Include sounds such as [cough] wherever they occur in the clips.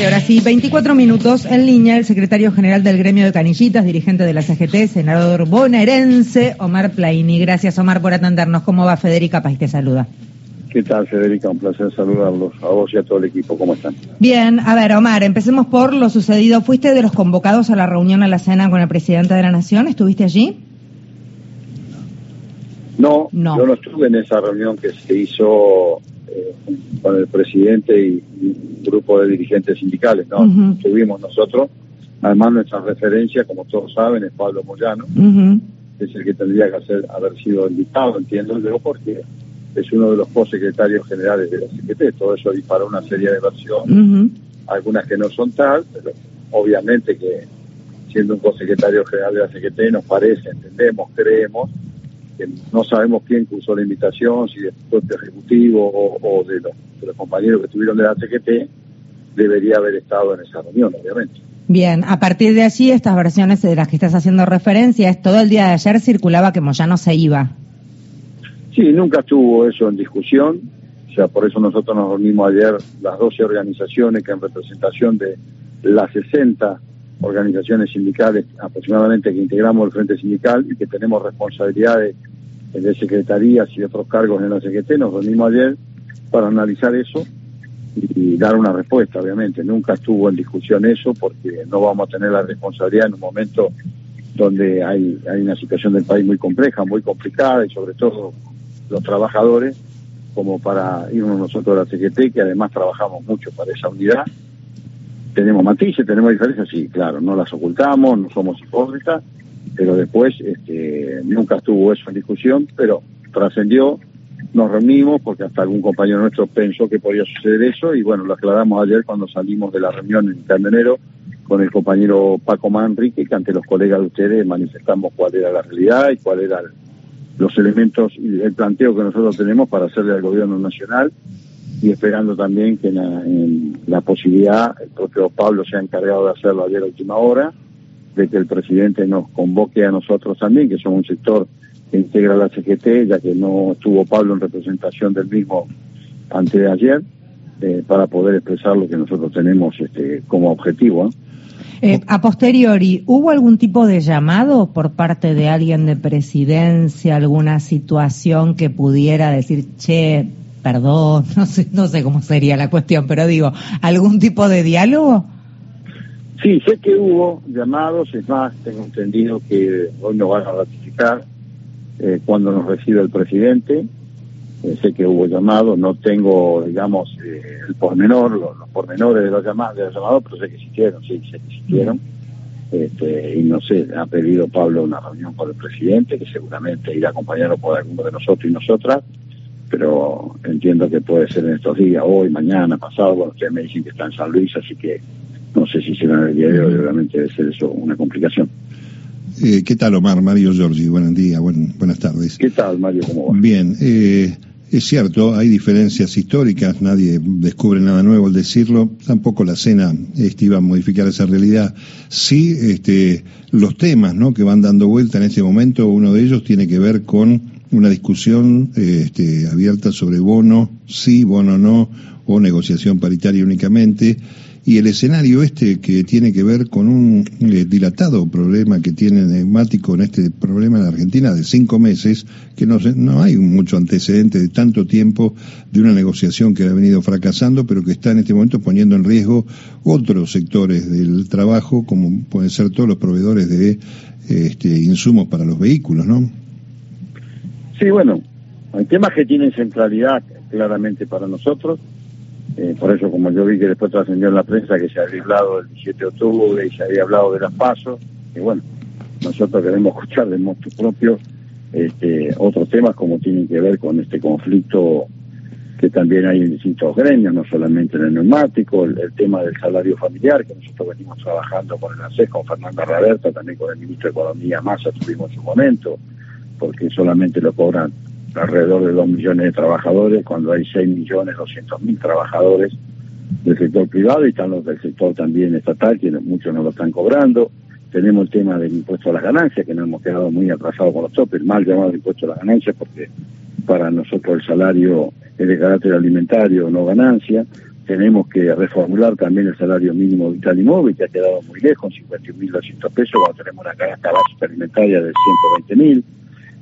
tarde, ahora sí, 24 minutos en línea, el secretario general del gremio de canillitas, dirigente de la CGT, senador bonaerense, Omar Plaini. Gracias, Omar, por atendernos. ¿Cómo va Federica País? Te saluda. ¿Qué tal, Federica? Un placer saludarlos a vos y a todo el equipo. ¿Cómo están? Bien, a ver, Omar, empecemos por lo sucedido. ¿Fuiste de los convocados a la reunión a la cena con el presidente de la Nación? ¿Estuviste allí? No, no. yo no estuve en esa reunión que se hizo eh, con el presidente y, un grupo de dirigentes sindicales, ¿no? Estuvimos nosotros. Además, nuestra referencia, como todos saben, es Pablo Moyano, que es el que tendría que hacer, haber sido invitado, entiendo yo, porque es uno de los co-secretarios generales de la CGT. Todo eso dispara una serie de versiones, algunas que no son tal, pero obviamente que siendo un co-secretario general de la CGT nos parece, entendemos, creemos, que no sabemos quién cursó la invitación, si del propio ejecutivo o, de, los, de los compañeros que estuvieron de la CGT, debería haber estado en esa reunión, obviamente. Bien, a partir de allí, estas versiones de las que estás haciendo referencia, es todo el día de ayer circulaba que Moyano se iba. Sí, nunca estuvo eso en discusión. O sea, por eso nosotros nos reunimos ayer las 12 organizaciones que en representación de las 60 organizaciones sindicales aproximadamente que integramos el Frente Sindical y que tenemos responsabilidades de secretarías y otros cargos en la CGT, nos reunimos ayer para analizar eso y dar una respuesta, obviamente. Nunca estuvo en discusión eso porque no vamos a tener la responsabilidad en un momento donde hay, hay una situación del país muy compleja, muy complicada y sobre todo los trabajadores como para irnos nosotros a la CGT, que además trabajamos mucho para esa unidad. Tenemos matices, tenemos diferencias, sí, claro, no las ocultamos, no somos hipócritas, pero después este, nunca estuvo eso en discusión, pero trascendió, nos reunimos porque hasta algún compañero nuestro pensó que podía suceder eso y bueno, lo aclaramos ayer cuando salimos de la reunión en Carmenero con el compañero Paco Manrique, que ante los colegas de ustedes manifestamos cuál era la realidad y cuál era el, los elementos y el planteo que nosotros tenemos para hacerle al gobierno nacional y esperando también que en la, posibilidad, el propio Pablo se ha encargado de hacerlo ayer a última hora, de que el presidente nos convoque a nosotros también, que somos un sector que integra la CGT, ya que no estuvo Pablo en representación del mismo antes de ayer, eh, para poder expresar lo que nosotros tenemos este, como objetivo. Eh, a posteriori, ¿hubo algún tipo de llamado por parte de alguien de presidencia, alguna situación que pudiera decir, che, perdón, [laughs] no sé, no sé cómo sería la cuestión, pero digo, ¿algún tipo de diálogo? Sí, sé que hubo llamados, es más, tengo entendido que hoy nos van a ratificar eh, cuando nos reciba el presidente, eh, sé que hubo llamados, no tengo, digamos, eh, el pormenor, los, pormenores de los llamados, de los llamados, pero sé que existieron, sí, sé que existieron. Este, y no sé, ha pedido Pablo una reunión con el presidente, que seguramente irá acompañado por alguno de nosotros y nosotras, pero entiendo que puede ser en estos días, hoy, mañana, pasado, bueno, ustedes me dicen que está en San Luis, así que no sé si será en el día de hoy, realmente debe ser eso una complicación. Eh, ¿Qué tal, Omar? Mario Giorgi, buenos días, buenas tardes. ¿Qué tal, Mario? ¿Cómo va? Bien, eh, es cierto, hay diferencias históricas, nadie descubre nada nuevo al decirlo, tampoco la cena este, iba a modificar esa realidad. Sí, este, los temas ¿no? que van dando vuelta en este momento, uno de ellos tiene que ver con una discusión este, abierta sobre bono, sí, bono no, o negociación paritaria únicamente y el escenario este que tiene que ver con un eh, dilatado problema que tiene neumático en este problema en Argentina de cinco meses, que no, no hay mucho antecedente de tanto tiempo de una negociación que ha venido fracasando, pero que está en este momento poniendo en riesgo otros sectores del trabajo, como pueden ser todos los proveedores de este, insumos para los vehículos, ¿no? Sí, bueno, hay temas que tienen centralidad claramente para nosotros. Eh, por eso, como yo vi que después trascendió en la prensa que se había hablado del 17 de octubre y se había hablado de las pasos, y bueno, nosotros queremos [laughs] escuchar de modo propio este, otros temas como tienen que ver con este conflicto que también hay en distintos gremios, no solamente en el neumático, el, tema del salario familiar, que nosotros venimos trabajando con el ACES, con Fernanda Raberta, también con el ministro de Economía Massa tuvimos su momento, porque solamente lo cobran alrededor de 2 millones de trabajadores, cuando hay 6 millones 200 mil trabajadores del sector privado y están los del sector también estatal, que muchos no lo están cobrando. Tenemos el tema del impuesto a las ganancias, que nos hemos quedado muy atrasados con los topes, mal llamado impuesto a las ganancias, porque para nosotros el salario es de carácter alimentario, no ganancia. tenemos que reformular también el salario mínimo vital y móvil, que ha quedado muy lejos, 51.200 pesos, cuando tenemos una canasta básica alimentaria de 120.000.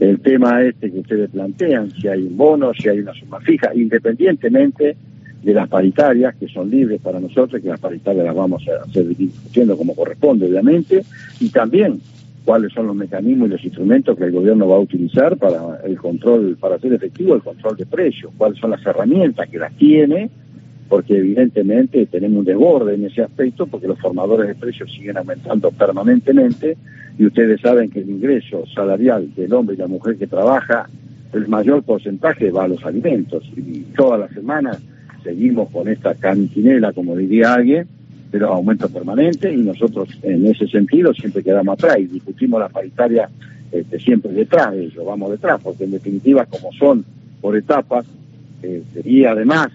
El tema este que ustedes plantean, si hay un bono, si hay una suma fija, independientemente de las paritarias, que son libres para nosotros, que las paritarias las vamos a hacer discutiendo como corresponde, obviamente, y también cuáles son los mecanismos y los instrumentos que el gobierno va a utilizar para el control, para hacer efectivo el control de precios, cuáles son las herramientas que las tiene, porque evidentemente tenemos un desborde en ese aspecto, porque los formadores de precios siguen aumentando permanentemente, y ustedes saben que el ingreso salarial del hombre y la mujer que trabaja, el mayor porcentaje va a los alimentos, y todas las semanas seguimos con esta cantinela, como diría alguien, de los aumentos permanentes y nosotros en ese sentido siempre quedamos atrás y discutimos la paritaria este, siempre detrás de ellos, vamos detrás, porque en definitiva como son por etapas, eh, y además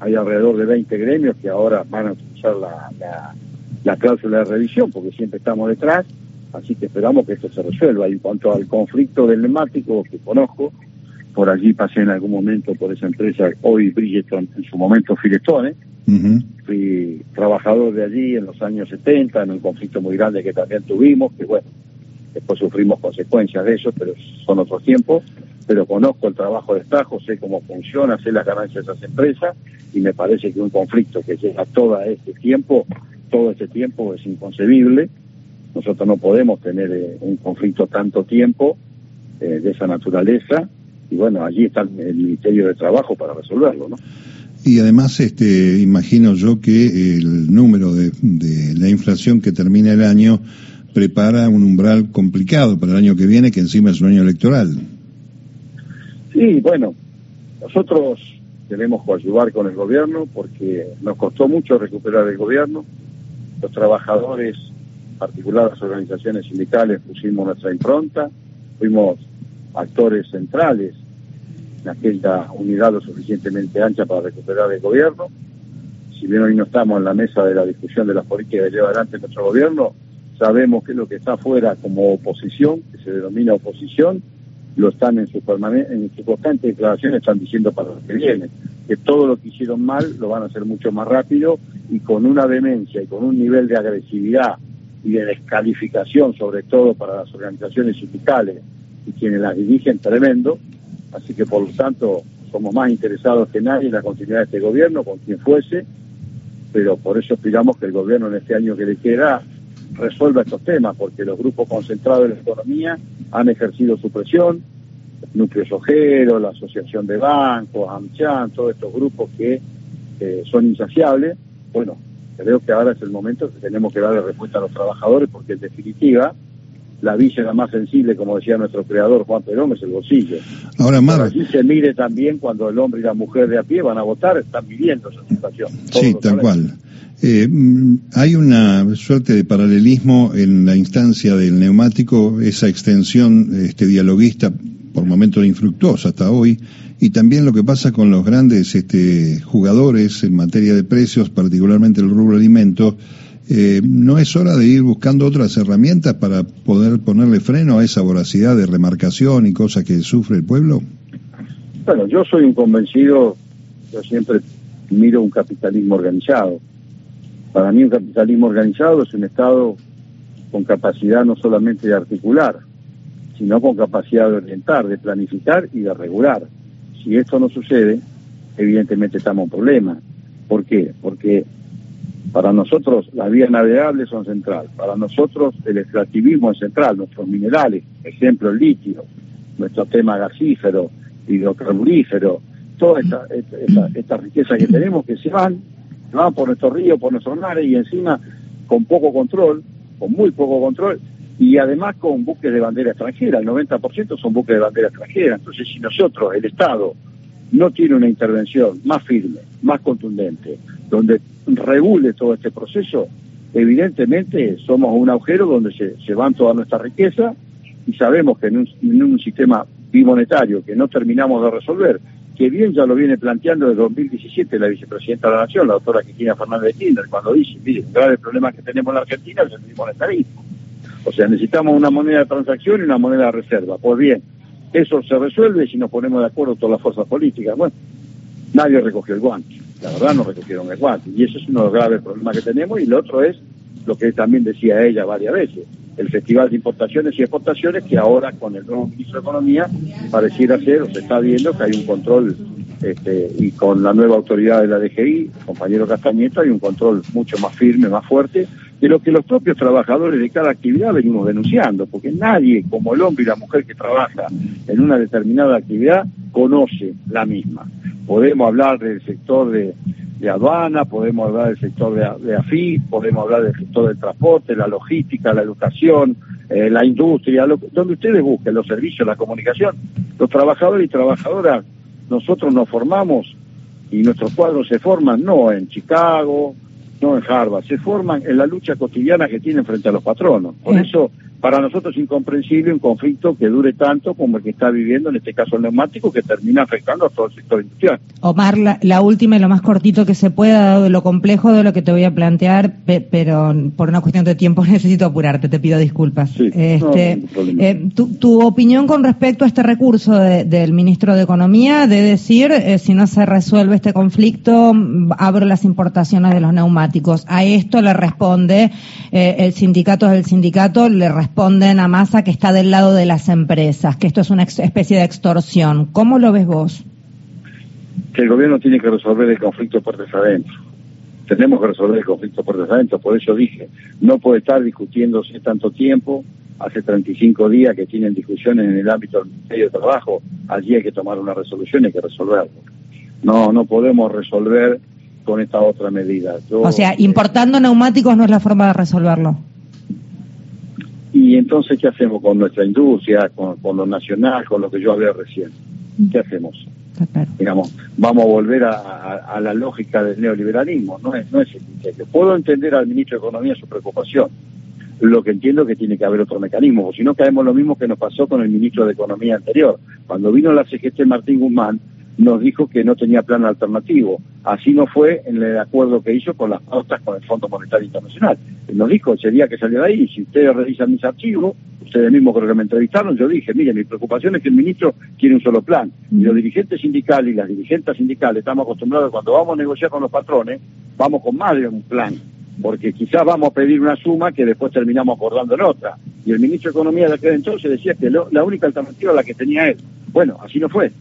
hay alrededor de 20 gremios que ahora van a utilizar la, la, cláusula de revisión porque siempre estamos detrás, así que esperamos que esto se resuelva. Y en cuanto al conflicto del neumático que conozco, por allí pasé en algún momento por esa empresa, hoy Bridgeton, en su momento Firestone, Fui trabajador de allí en los años 70, en un conflicto muy grande que también tuvimos, que bueno, después sufrimos consecuencias de eso, pero son otros tiempos. Pero conozco el trabajo de Estajo, sé cómo funciona, sé las ganancias de esas empresas y me parece que un conflicto que llega todo este tiempo, todo este tiempo es inconcebible. Nosotros no podemos tener eh, un conflicto tanto tiempo eh, de esa naturaleza y bueno, allí está el Ministerio de Trabajo para resolverlo, ¿no? Y además, este, imagino yo que el número de, la inflación que termina el año prepara un umbral complicado para el año que viene, que encima es un año electoral. Sí, bueno, nosotros tenemos que ayudar con el gobierno porque nos costó mucho recuperar el gobierno. Los trabajadores, en particular las organizaciones sindicales, pusimos nuestra impronta, fuimos actores centrales aquella unidad lo suficientemente ancha para recuperar el gobierno. Si bien hoy no estamos en la mesa de la discusión de las políticas que lleva adelante nuestro gobierno, sabemos que lo que está afuera como oposición, que se denomina oposición, lo están en su, en su constante declaración, están diciendo para lo que viene, que todo lo que hicieron mal lo van a hacer mucho más rápido y con una demencia y con un nivel de agresividad y de descalificación, sobre todo para las organizaciones sindicales y quienes las dirigen, tremendo, Así que por lo tanto somos más interesados que nadie en la continuidad de este gobierno, con quien fuese, pero por eso aspiramos que el gobierno en este año que le queda resuelva estos temas, porque los grupos concentrados en la economía han ejercido su presión, Núcleo Sojero, la Asociación de Bancos, AmCham, todos estos grupos que son insaciables. Bueno, creo que ahora es el momento que tenemos que darle respuesta a los trabajadores, porque en definitiva la la más sensible, como decía nuestro creador Juan Perón, es el bolsillo. Ahora, Mar... Así se mire también cuando el hombre y la mujer de a pie van a votar, están viviendo esa situación. Sí, tal cual. Eh, mm, hay una suerte de paralelismo en la instancia del neumático, esa extensión este, dialoguista por momentos infructuosa hasta hoy, y también lo que pasa con los grandes este, jugadores en materia de precios, particularmente el rubro alimentos, eh, ¿no es hora de ir buscando otras herramientas para poder ponerle freno a esa voracidad de remarcación y cosas que sufre el pueblo? Bueno, yo soy un convencido, yo siempre miro un capitalismo organizado. Para mí un capitalismo organizado es un Estado con capacidad no solamente de articular, sino con capacidad de orientar, de planificar y de regular. Si esto no sucede, evidentemente estamos en problema. ¿Por qué? Porque para nosotros las vías navegables son central, para nosotros el extractivismo es central, nuestros minerales, ejemplo el litio, nuestro tema gasífero, hidrocarburífero, toda esta, esta, riqueza que tenemos que se van, se van por nuestros ríos, por nuestros mares y encima con poco control, con muy poco control, y además con buques de bandera extranjera, el 90% son buques de bandera extranjera, entonces si nosotros, el Estado, no tiene una intervención más firme, más contundente, donde regule todo este proceso, evidentemente somos un agujero donde se, van toda nuestra riqueza y sabemos que en un, en un sistema bimonetario que no terminamos de resolver, que bien ya lo viene planteando desde 2017 la vicepresidenta de la Nación, la doctora Cristina Fernández de Kirchner, cuando dice, mire, un grave problema que tenemos en la Argentina es el bimonetarismo. O sea, necesitamos una moneda de transacción y una moneda de reserva. Pues bien, eso se resuelve si nos ponemos de acuerdo todas las fuerzas políticas. Bueno, nadie recogió el guante. La verdad no recogieron el guante. Y eso es uno de los graves problemas que tenemos. Y lo otro es lo que también decía ella varias veces, el Festival de Importaciones y Exportaciones, que ahora con el nuevo ministro de Economía pareciera ser, o se está viendo que hay un control, este, y con la nueva autoridad de la DGI, compañero Castañeto, hay un control mucho más firme, más fuerte, de lo que los propios trabajadores de cada actividad venimos denunciando, porque nadie, como el hombre y la mujer que trabaja en una determinada actividad, conoce la misma. Podemos hablar del sector de, aduana, podemos hablar del sector de, de AFI, podemos hablar del sector del transporte, la logística, la educación, eh, la industria, donde ustedes busquen los servicios, la comunicación. Los trabajadores y trabajadoras, nosotros nos formamos y nuestros cuadros se forman no en Chicago, no en Harvard, se forman en la lucha cotidiana que tienen frente a los patronos. Por eso para nosotros es incomprensible un conflicto que dure tanto como el que está viviendo, en este caso el neumático, que termina afectando a todo el sector industrial. Omar, la, última y lo más cortito que se pueda, dado lo complejo de lo que te voy a plantear, pero por una cuestión de tiempo [laughs] necesito apurarte, te pido disculpas. este, eh, tu, opinión con respecto a este recurso del ministro de Economía de decir, eh, si no se resuelve este conflicto, abro las importaciones de los neumáticos. A esto le responde eh, el sindicato del sindicato, le responde responden a Massa que está del lado de las empresas, que esto es una especie de extorsión. ¿Cómo lo ves vos? Que el gobierno tiene que resolver el conflicto puertas adentro. Tenemos que resolver el conflicto puertas adentro, por eso dije, no puede estar discutiéndose tanto tiempo, hace 35 días que tienen discusiones en el ámbito del Ministerio de Trabajo, allí hay que tomar una resolución y hay que resolverlo. No, no podemos resolver con esta otra medida. o sea, importando neumáticos no es la forma de resolverlo. Y entonces, ¿qué hacemos con nuestra industria, con, lo nacional, con lo que yo hablé recién? ¿Qué hacemos? Digamos, vamos a volver a, la lógica del neoliberalismo, no es, no es el Puedo entender al ministro de Economía su preocupación, lo que entiendo es que tiene que haber otro mecanismo, o si no caemos lo mismo que nos pasó con el ministro de Economía anterior. Cuando vino la CGT Martín Guzmán, nos dijo que no tenía plan alternativo. Así no fue en el acuerdo que hizo con las pautas con el Fondo Monetario Internacional. Nos dijo ese día que salió de ahí, si ustedes revisan mis archivos, ustedes mismos creo que me entrevistaron, yo dije, mire, mi preocupación es que el ministro tiene un solo plan. Y los dirigentes sindicales y las dirigentes sindicales estamos acostumbrados cuando vamos a negociar con los patrones, vamos con más de un plan. Porque quizás vamos a pedir una suma que después terminamos acordando en otra. Y el ministro de Economía de aquel entonces decía que la única alternativa la que tenía él. Bueno, así no fue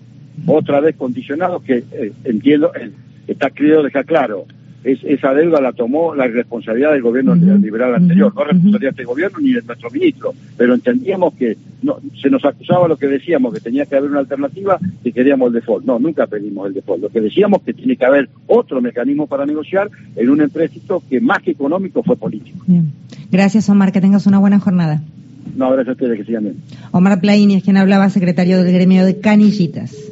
otra vez condicionado que eh, entiendo, eh, está querido dejar claro, es, esa deuda la tomó la responsabilidad del gobierno liberal anterior, no responsabilidad de este gobierno ni de nuestro ministro, pero entendíamos que no, se nos acusaba lo que decíamos, que tenía que haber una alternativa, que queríamos el default. No, nunca pedimos el default. Lo que decíamos que tiene que haber otro mecanismo para negociar en un empréstito que más que económico fue político. Gracias, Omar, que tengas una buena jornada. No, gracias a ustedes, que sigan bien. Omar Plaini es quien hablaba, secretario del gremio de Canillitas.